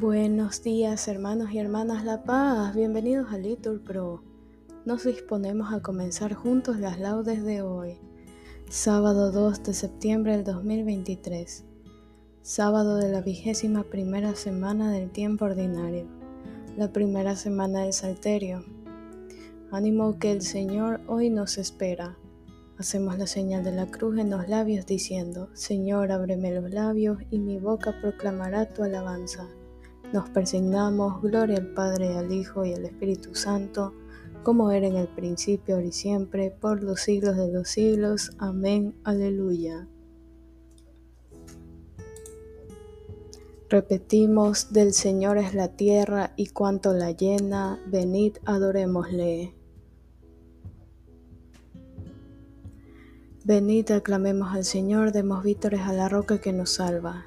Buenos días hermanos y hermanas La Paz, bienvenidos a Litur Pro. Nos disponemos a comenzar juntos las laudes de hoy, sábado 2 de septiembre del 2023, sábado de la vigésima primera semana del tiempo ordinario, la primera semana del Salterio. Ánimo que el Señor hoy nos espera. Hacemos la señal de la cruz en los labios diciendo, Señor, ábreme los labios y mi boca proclamará tu alabanza. Nos persignamos, gloria al Padre, al Hijo y al Espíritu Santo, como era en el principio, ahora y siempre, por los siglos de los siglos. Amén. Aleluya. Repetimos, del Señor es la tierra y cuanto la llena, venid, adorémosle. Venid, aclamemos al Señor, demos vítores a la roca que nos salva.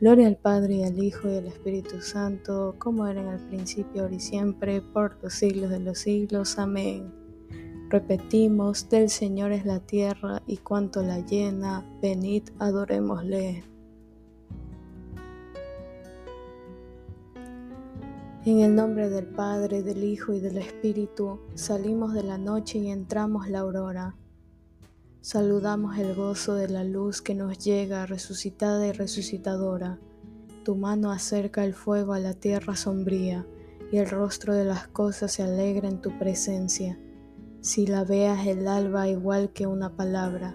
Gloria al Padre y al Hijo y al Espíritu Santo, como era en el principio, ahora y siempre, por los siglos de los siglos. Amén. Repetimos, del Señor es la tierra y cuanto la llena, venid, adorémosle. En el nombre del Padre, del Hijo y del Espíritu, salimos de la noche y entramos la aurora. Saludamos el gozo de la luz que nos llega resucitada y resucitadora. Tu mano acerca el fuego a la tierra sombría, y el rostro de las cosas se alegra en tu presencia. Si la veas el alba igual que una palabra,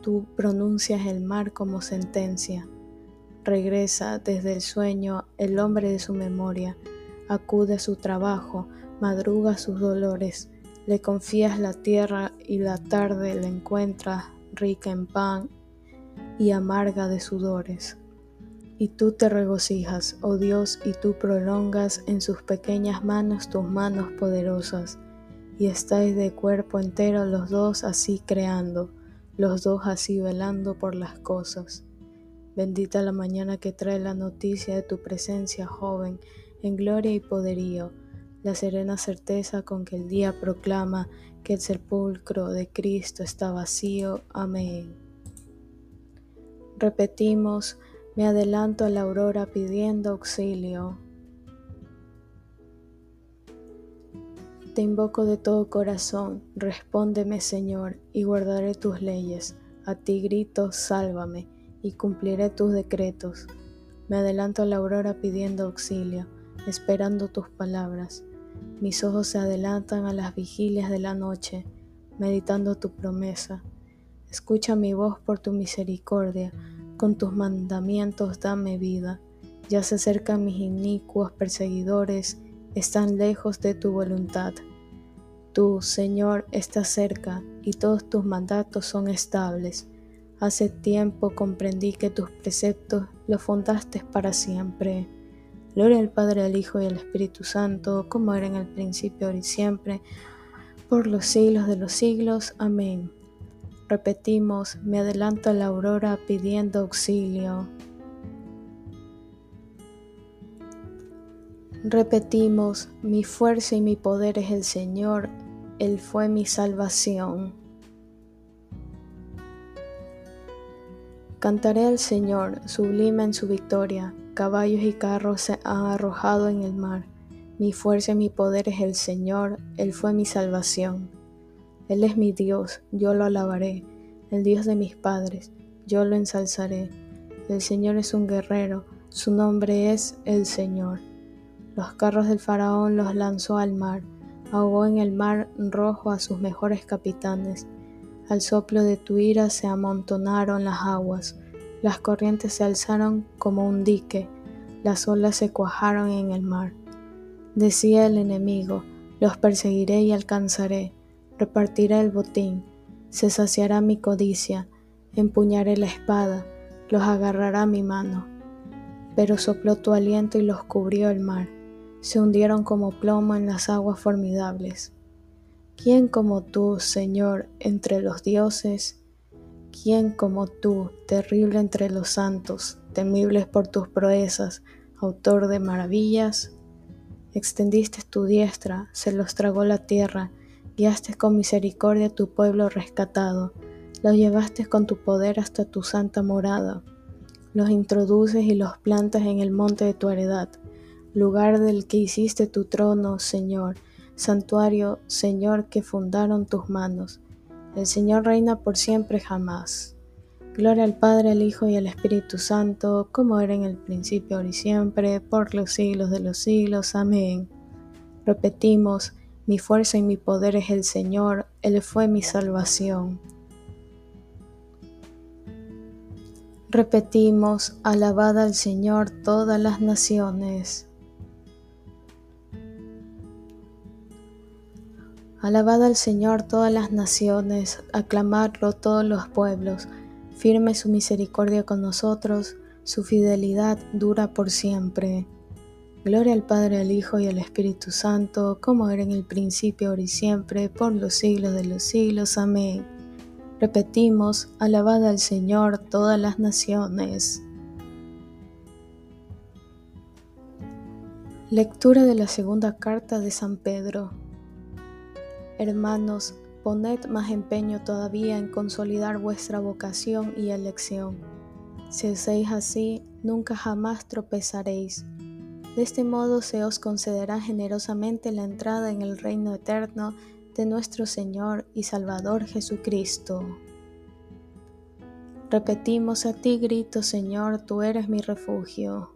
tú pronuncias el mar como sentencia. Regresa desde el sueño el hombre de su memoria, acude a su trabajo, madruga sus dolores, le confías la tierra y la tarde la encuentras rica en pan y amarga de sudores. Y tú te regocijas, oh Dios, y tú prolongas en sus pequeñas manos tus manos poderosas, y estáis de cuerpo entero los dos así creando, los dos así velando por las cosas. Bendita la mañana que trae la noticia de tu presencia, joven, en gloria y poderío la serena certeza con que el día proclama que el sepulcro de Cristo está vacío. Amén. Repetimos, me adelanto a la aurora pidiendo auxilio. Te invoco de todo corazón, respóndeme Señor, y guardaré tus leyes. A ti grito, sálvame, y cumpliré tus decretos. Me adelanto a la aurora pidiendo auxilio, esperando tus palabras. Mis ojos se adelantan a las vigilias de la noche, meditando tu promesa. Escucha mi voz por tu misericordia, con tus mandamientos dame vida. Ya se acercan mis inicuos perseguidores, están lejos de tu voluntad. Tú, Señor, estás cerca y todos tus mandatos son estables. Hace tiempo comprendí que tus preceptos los fundaste para siempre. Gloria al Padre, al Hijo y al Espíritu Santo, como era en el principio, ahora y siempre, por los siglos de los siglos. Amén. Repetimos, me adelanto a la aurora pidiendo auxilio. Repetimos, mi fuerza y mi poder es el Señor, Él fue mi salvación. Cantaré al Señor, sublime en su victoria Caballos y carros se han arrojado en el mar. Mi fuerza y mi poder es el Señor, Él fue mi salvación. Él es mi Dios, yo lo alabaré, el Dios de mis padres, yo lo ensalzaré. El Señor es un guerrero, su nombre es el Señor. Los carros del faraón los lanzó al mar, ahogó en el mar rojo a sus mejores capitanes. Al soplo de tu ira se amontonaron las aguas, las corrientes se alzaron como un dique, las olas se cuajaron en el mar. Decía el enemigo, los perseguiré y alcanzaré, repartiré el botín, se saciará mi codicia, empuñaré la espada, los agarrará mi mano. Pero sopló tu aliento y los cubrió el mar, se hundieron como plomo en las aguas formidables. ¿Quién como tú, Señor, entre los dioses? ¿Quién como tú, terrible entre los santos, temibles por tus proezas, autor de maravillas? Extendiste tu diestra, se los tragó la tierra, guiaste con misericordia a tu pueblo rescatado, los llevaste con tu poder hasta tu santa morada, los introduces y los plantas en el monte de tu heredad, lugar del que hiciste tu trono, Señor, santuario, Señor, que fundaron tus manos. El Señor reina por siempre jamás. Gloria al Padre, al Hijo y al Espíritu Santo, como era en el principio, ahora y siempre, por los siglos de los siglos. Amén. Repetimos, mi fuerza y mi poder es el Señor, Él fue mi salvación. Repetimos, alabad al Señor todas las naciones. Alabad al Señor todas las naciones, aclamadlo todos los pueblos Firme su misericordia con nosotros, su fidelidad dura por siempre. Gloria al Padre, al Hijo y al Espíritu Santo, como era en el principio, ahora y siempre, por los siglos de los siglos. Amén. Repetimos, alabad al Señor todas las naciones. Lectura de la segunda carta de San Pedro. Hermanos, Poned más empeño todavía en consolidar vuestra vocación y elección. Si hacéis así, nunca jamás tropezaréis. De este modo se os concederá generosamente la entrada en el reino eterno de nuestro Señor y Salvador Jesucristo. Repetimos a ti grito, Señor, tú eres mi refugio.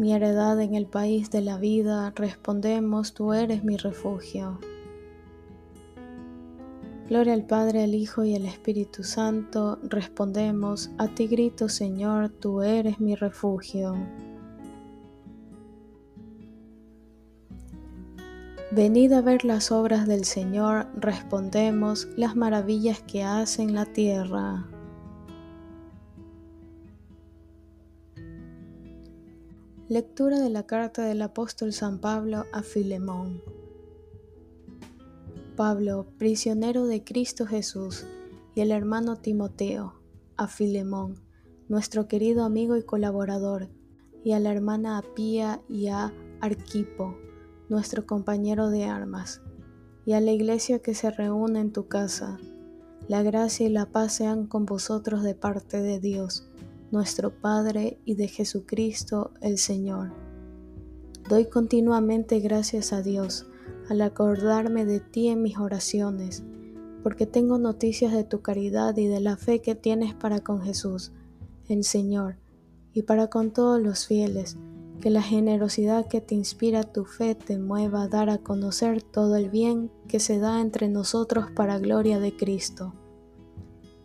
Mi heredad en el país de la vida, respondemos, tú eres mi refugio. Gloria al Padre, al Hijo y al Espíritu Santo, respondemos, a ti grito Señor, tú eres mi refugio. Venid a ver las obras del Señor, respondemos, las maravillas que hace en la tierra. Lectura de la carta del apóstol San Pablo a Filemón. Pablo, prisionero de Cristo Jesús, y el hermano Timoteo, a Filemón, nuestro querido amigo y colaborador, y a la hermana Apía y a Arquipo, nuestro compañero de armas, y a la iglesia que se reúne en tu casa. La gracia y la paz sean con vosotros de parte de Dios nuestro Padre y de Jesucristo el Señor. Doy continuamente gracias a Dios al acordarme de ti en mis oraciones, porque tengo noticias de tu caridad y de la fe que tienes para con Jesús, el Señor, y para con todos los fieles, que la generosidad que te inspira tu fe te mueva a dar a conocer todo el bien que se da entre nosotros para gloria de Cristo.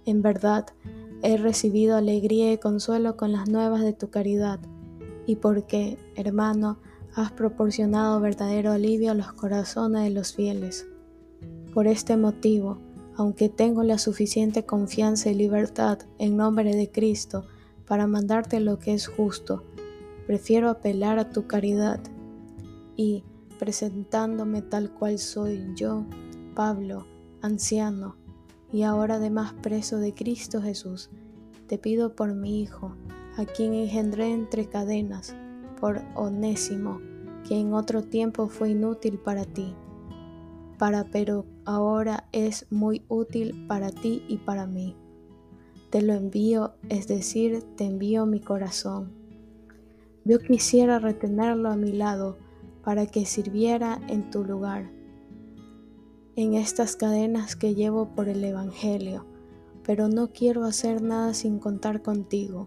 En verdad, He recibido alegría y consuelo con las nuevas de tu caridad, y porque, hermano, has proporcionado verdadero alivio a los corazones de los fieles. Por este motivo, aunque tengo la suficiente confianza y libertad en nombre de Cristo para mandarte lo que es justo, prefiero apelar a tu caridad y, presentándome tal cual soy yo, Pablo, anciano, y ahora además preso de Cristo Jesús, te pido por mi Hijo, a quien engendré entre cadenas, por Onésimo, que en otro tiempo fue inútil para ti, para pero ahora es muy útil para ti y para mí. Te lo envío, es decir, te envío mi corazón. Yo quisiera retenerlo a mi lado para que sirviera en tu lugar en estas cadenas que llevo por el Evangelio, pero no quiero hacer nada sin contar contigo.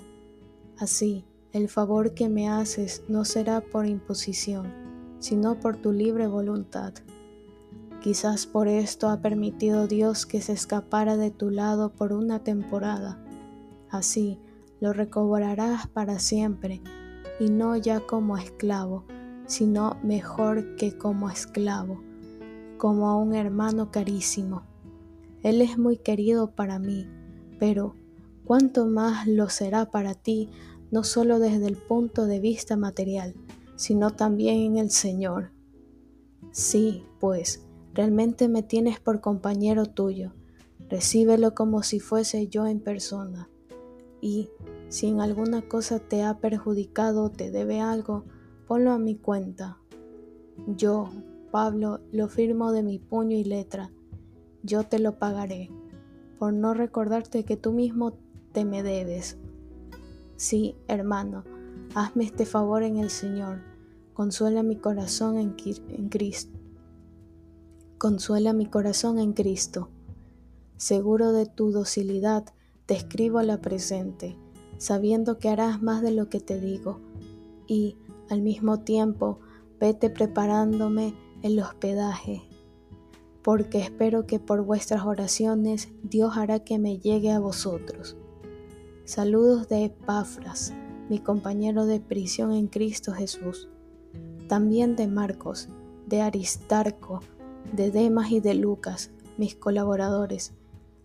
Así, el favor que me haces no será por imposición, sino por tu libre voluntad. Quizás por esto ha permitido Dios que se escapara de tu lado por una temporada. Así lo recobrarás para siempre, y no ya como esclavo, sino mejor que como esclavo, como a un hermano carísimo. Él es muy querido para mí, pero cuánto más lo será para ti no solo desde el punto de vista material, sino también en el Señor. Sí, pues, realmente me tienes por compañero tuyo. Recíbelo como si fuese yo en persona. Y, si en alguna cosa te ha perjudicado o te debe algo, ponlo a mi cuenta. Yo, Pablo, lo firmo de mi puño y letra. Yo te lo pagaré, por no recordarte que tú mismo te me debes Sí, hermano, hazme este favor en el Señor. Consuela mi corazón en, Cristo. Consuela mi corazón en Cristo. Seguro de tu docilidad, te escribo la presente, sabiendo que harás más de lo que te digo. Y, al mismo tiempo, vete preparándome el hospedaje, porque espero que por vuestras oraciones Dios hará que me llegue a vosotros. Saludos de Epafras, mi compañero de prisión en Cristo Jesús. También de Marcos, de Aristarco, de Demas y de Lucas, mis colaboradores.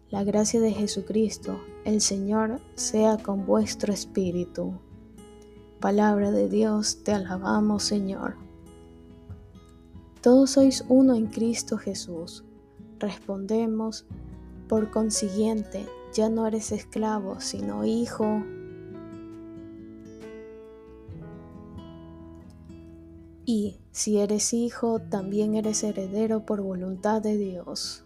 La gracia de Jesucristo, el Señor, sea con vuestro espíritu. Palabra de Dios, te alabamos Señor. Todos sois uno en Cristo Jesús. Respondemos, por consiguiente, ya no eres esclavo, sino hijo. Y si eres hijo, también eres heredero por voluntad de Dios.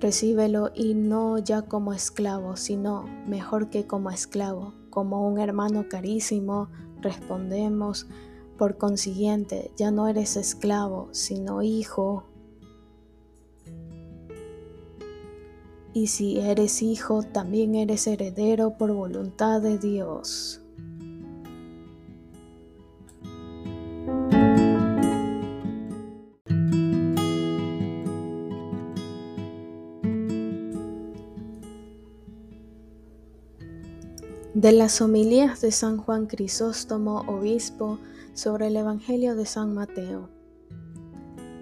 Recíbelo y no ya como esclavo, sino mejor que como esclavo, como un hermano carísimo, respondemos, por consiguiente, ya no eres esclavo, sino hijo. y si eres hijo, también eres heredero por voluntad de Dios. De las homilías de San Juan Crisóstomo, obispo, sobre el Evangelio de San Mateo.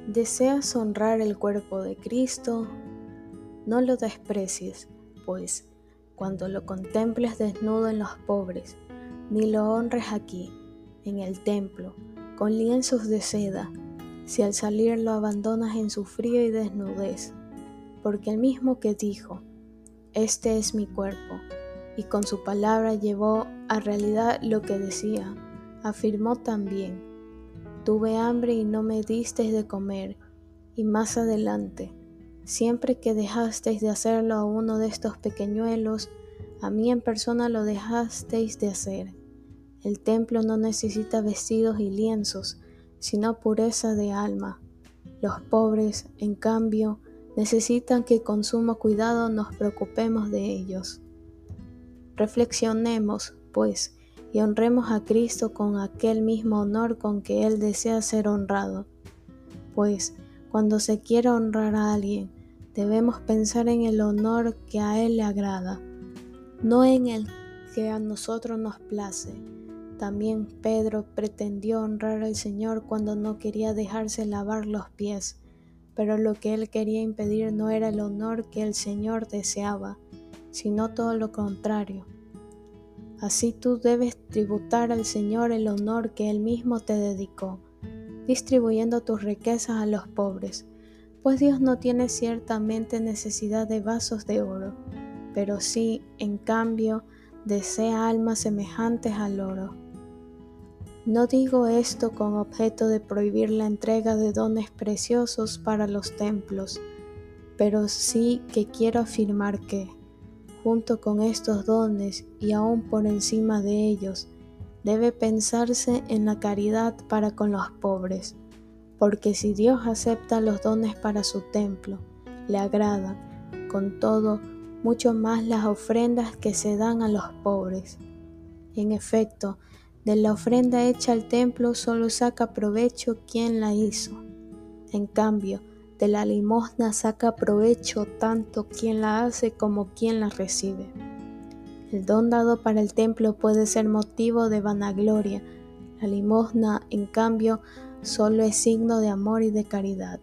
¿Deseas honrar el cuerpo de Cristo? No lo desprecies, pues, cuando lo contemples desnudo en los pobres, ni lo honres aquí, en el templo, con lienzos de seda, si al salir lo abandonas en su frío y desnudez, porque el mismo que dijo, Este es mi cuerpo, y con su palabra llevó a realidad lo que decía, afirmó también, Tuve hambre y no me disteis de comer, y más adelante, Siempre que dejasteis de hacerlo a uno de estos pequeñuelos, a mí en persona lo dejasteis de hacer. El templo no necesita vestidos y lienzos, sino pureza de alma. Los pobres, en cambio, necesitan que con sumo cuidado nos preocupemos de ellos. Reflexionemos, pues, y honremos a Cristo con aquel mismo honor con que Él desea ser honrado. Pues, cuando se quiere honrar a alguien, debemos pensar en el honor que a Él le agrada, no en el que a nosotros nos place. También Pedro pretendió honrar al Señor cuando no quería dejarse lavar los pies, pero lo que él quería impedir no era el honor que el Señor deseaba, sino todo lo contrario. Así tú debes tributar al Señor el honor que Él mismo te dedicó, distribuyendo tus riquezas a los pobres pues Dios no tiene ciertamente necesidad de vasos de oro, pero sí, en cambio, desea almas semejantes al oro. No digo esto con objeto de prohibir la entrega de dones preciosos para los templos, pero sí que quiero afirmar que, junto con estos dones y aún por encima de ellos, debe pensarse en la caridad para con los pobres porque si Dios acepta los dones para su templo, le agrada, con todo, mucho más las ofrendas que se dan a los pobres. En efecto, de la ofrenda hecha al templo solo saca provecho quien la hizo. En cambio, de la limosna saca provecho tanto quien la hace como quien la recibe. El don dado para el templo puede ser motivo de vanagloria, la limosna, en cambio, solo es signo de amor y de caridad.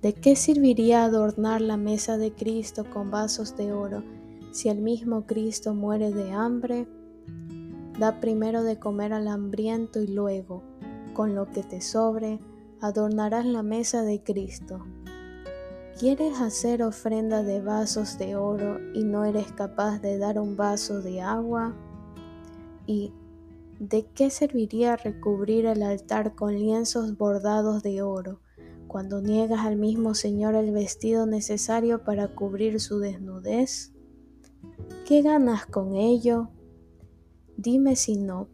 ¿De qué serviría adornar la mesa de Cristo con vasos de oro si el mismo Cristo muere de hambre? Da primero de comer al hambriento y luego, con lo que te sobre, adornarás la mesa de Cristo. ¿Quieres hacer ofrenda de vasos de oro y no eres capaz de dar un vaso de agua? ¿Y de qué serviría recubrir el altar con lienzos bordados de oro cuando niegas al mismo Señor el vestido necesario para cubrir su desnudez? ¿Qué ganas con ello? Dime si no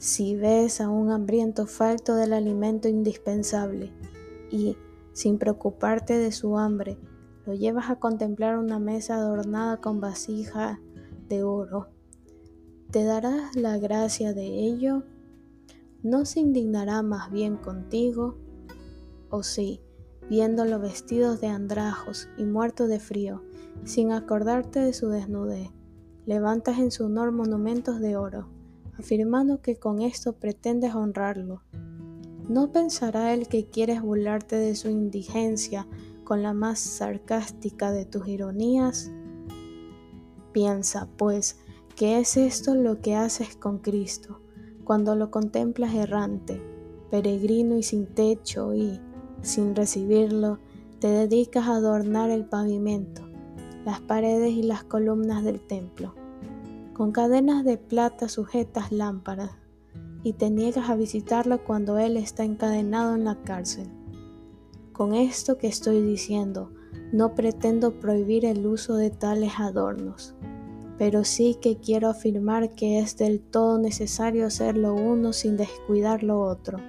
si ves a un hambriento falto del alimento indispensable y, sin preocuparte de su hambre, lo llevas a contemplar una mesa adornada con vasija de oro, ¿te darás la gracia de ello? ¿No se indignará más bien contigo? ¿O sí, viéndolo vestidos de andrajos y muerto de frío, sin acordarte de su desnudez, levantas en su honor monumentos de oro? Afirmando que con esto pretendes honrarlo. ¿No pensará el que quieres burlarte de su indigencia con la más sarcástica de tus ironías? Piensa, pues, que es esto lo que haces con Cristo, cuando lo contemplas errante, peregrino y sin techo y, sin recibirlo, te dedicas a adornar el pavimento, las paredes y las columnas del templo con cadenas de plata sujetas lámparas, y te niegas a visitarlo cuando él está encadenado en la cárcel. Con esto que estoy diciendo, no pretendo prohibir el uso de tales adornos, pero sí que quiero afirmar que es del todo necesario hacer lo uno sin descuidar lo otro.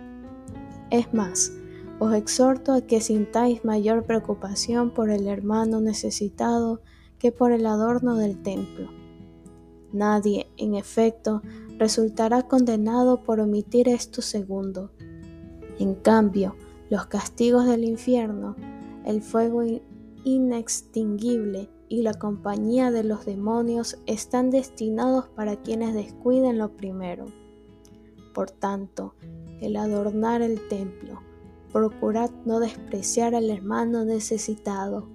Es más, os exhorto a que sintáis mayor preocupación por el hermano necesitado que por el adorno del templo Nadie, en efecto, resultará condenado por omitir esto segundo. En cambio, los castigos del infierno, el fuego inextinguible y la compañía de los demonios están destinados para quienes descuiden lo primero. Por tanto, el adornar el templo, procurad no despreciar al hermano necesitado,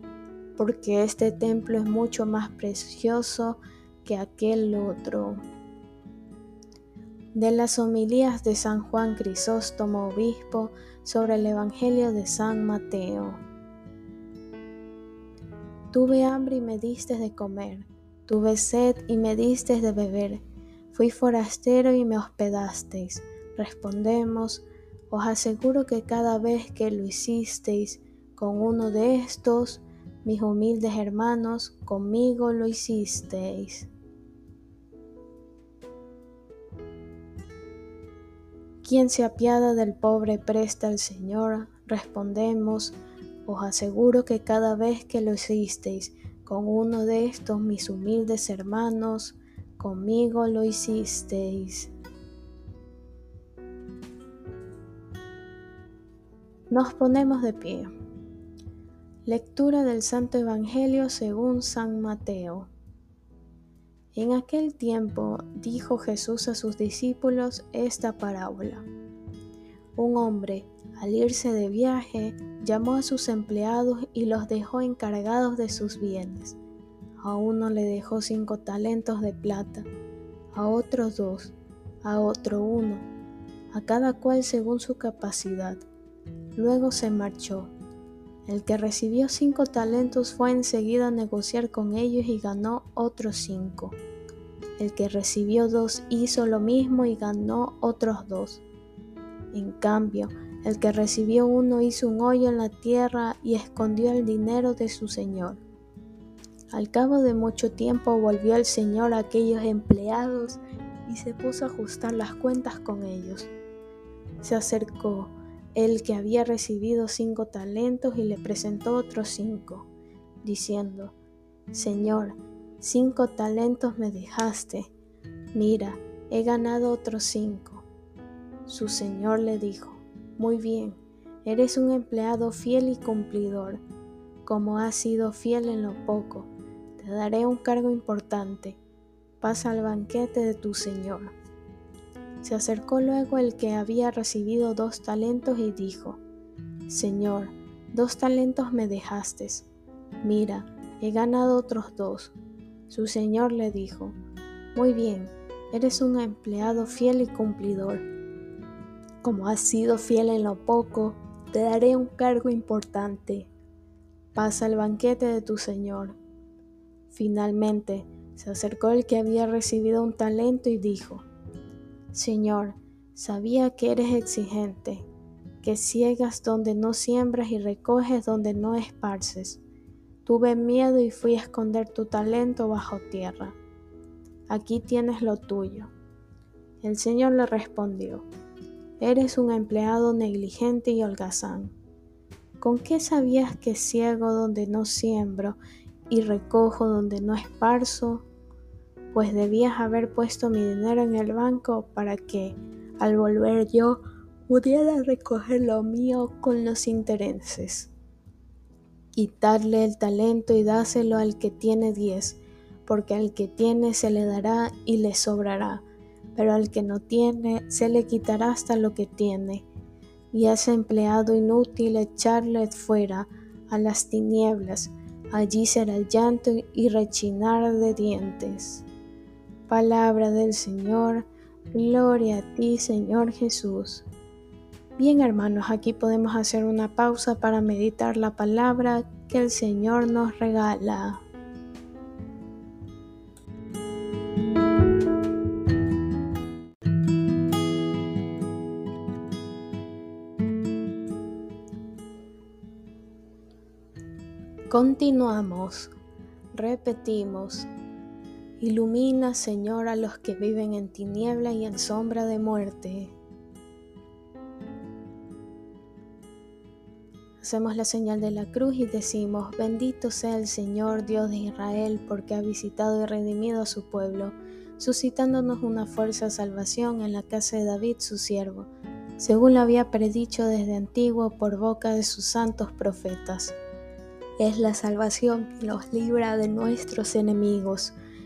porque este templo es mucho más precioso que aquel otro. De las homilías de San Juan Crisóstomo, obispo, sobre el Evangelio de San Mateo. Tuve hambre y me diste de comer, tuve sed y me diste de beber, fui forastero y me hospedasteis. Respondemos, os aseguro que cada vez que lo hicisteis con uno de estos, mis humildes hermanos, conmigo lo hicisteis. Quien se apiada del pobre presta al Señor, respondemos, os aseguro que cada vez que lo hicisteis con uno de estos mis humildes hermanos, conmigo lo hicisteis. Nos ponemos de pie. Lectura del Santo Evangelio según San Mateo. En aquel tiempo dijo Jesús a sus discípulos esta parábola. Un hombre, al irse de viaje, llamó a sus empleados y los dejó encargados de sus bienes. A uno le dejó cinco talentos de plata, a otros dos, a otro uno, a cada cual según su capacidad. Luego se marchó. El que recibió cinco talentos fue enseguida a negociar con ellos y ganó otros cinco. El que recibió dos hizo lo mismo y ganó otros dos. En cambio, el que recibió uno hizo un hoyo en la tierra y escondió el dinero de su señor. Al cabo de mucho tiempo volvió el señor a aquellos empleados y se puso a ajustar las cuentas con ellos. Se acercó el que había recibido cinco talentos y le presentó otros cinco, diciendo, Señor, cinco talentos me dejaste. Mira, he ganado otros cinco. Su señor le dijo, Muy bien, eres un empleado fiel y cumplidor. Como has sido fiel en lo poco, te daré un cargo importante. Pasa al banquete de tu señor. Se acercó luego el que había recibido dos talentos y dijo, Señor, dos talentos me dejaste. Mira, he ganado otros dos. Su señor le dijo, Muy bien, eres un empleado fiel y cumplidor. Como has sido fiel en lo poco, te daré un cargo importante. Pasa al banquete de tu señor. Finalmente se acercó el que había recibido un talento y dijo, Señor, sabía que eres exigente, que ciegas donde no siembras y recoges donde no esparces. Tuve miedo y fui a esconder tu talento bajo tierra. Aquí tienes lo tuyo. El Señor le respondió, Eres un empleado negligente y holgazán. ¿Con qué sabías que ciego donde no siembro y recojo donde no esparzo? Pues debías haber puesto mi dinero en el banco para que, al volver yo, pudiera recoger lo mío con los intereses. Quitarle el talento y dáselo al que tiene diez, porque al que tiene se le dará y le sobrará, pero al que no tiene se le quitará hasta lo que tiene. Y es empleado inútil echarle fuera a las tinieblas, allí será el llanto y rechinar de dientes. Palabra del Señor, gloria a ti Señor Jesús. Bien hermanos, aquí podemos hacer una pausa para meditar la palabra que el Señor nos regala. Continuamos, repetimos, Ilumina, Señor, a los que viven en tiniebla y en sombra de muerte. Hacemos la señal de la cruz y decimos, bendito sea el Señor Dios de Israel, porque ha visitado y redimido a su pueblo, suscitándonos una fuerza de salvación en la casa de David, su siervo, según lo había predicho desde antiguo por boca de sus santos profetas. Es la salvación que los libra de nuestros enemigos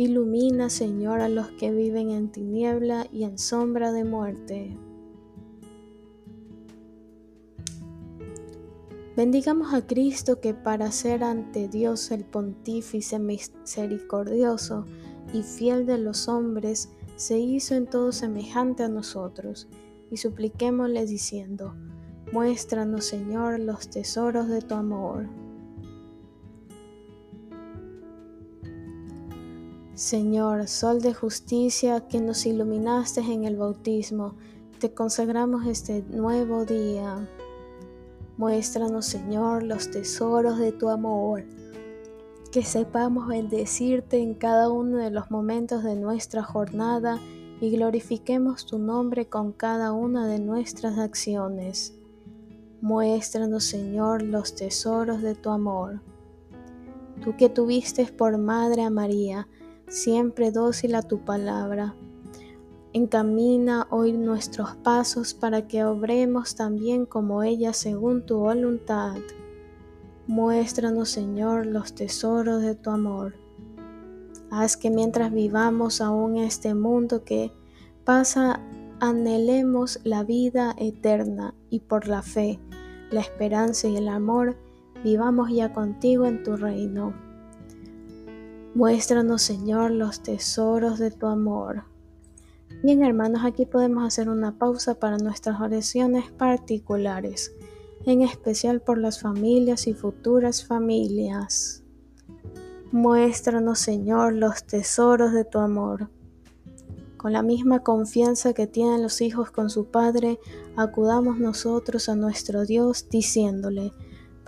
Ilumina, Señor, a los que viven en tiniebla y en sombra de muerte. Bendigamos a Cristo que para ser ante Dios el pontífice misericordioso y fiel de los hombres, se hizo en todo semejante a nosotros, y supliquémosle diciendo, Muéstranos, Señor, los tesoros de tu amor. Señor, Sol de justicia que nos iluminaste en el bautismo, te consagramos este nuevo día. Muéstranos, Señor, los tesoros de tu amor, que sepamos bendecirte en cada uno de los momentos de nuestra jornada y glorifiquemos tu nombre con cada una de nuestras acciones. Muéstranos, Señor, los tesoros de tu amor. Tú que tuviste por madre a María, siempre dócil a tu palabra. Encamina hoy nuestros pasos para que obremos también como ella según tu voluntad. Muéstranos, Señor, los tesoros de tu amor. Haz que mientras vivamos aún este mundo que pasa, anhelemos la vida eterna y por la fe, la esperanza y el amor, vivamos ya contigo en tu reino. Muéstranos, Señor, los tesoros de tu amor. Bien, hermanos, aquí podemos hacer una pausa para nuestras oraciones particulares, en especial por las familias y futuras familias. Muéstranos, Señor, los tesoros de tu amor. Con la misma confianza que tienen los hijos con su Padre, acudamos nosotros a nuestro Dios diciéndole,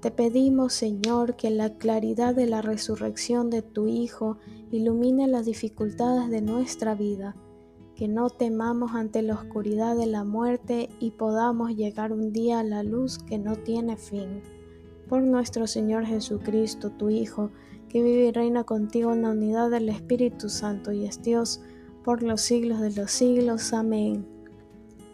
Te pedimos, Señor, que la claridad de la resurrección de tu Hijo ilumine las dificultades de nuestra vida, que no temamos ante la oscuridad de la muerte y podamos llegar un día a la luz que no tiene fin. Por nuestro Señor Jesucristo, tu Hijo, que vive y reina contigo en la unidad del Espíritu Santo y es Dios, por los siglos de los siglos. Amén.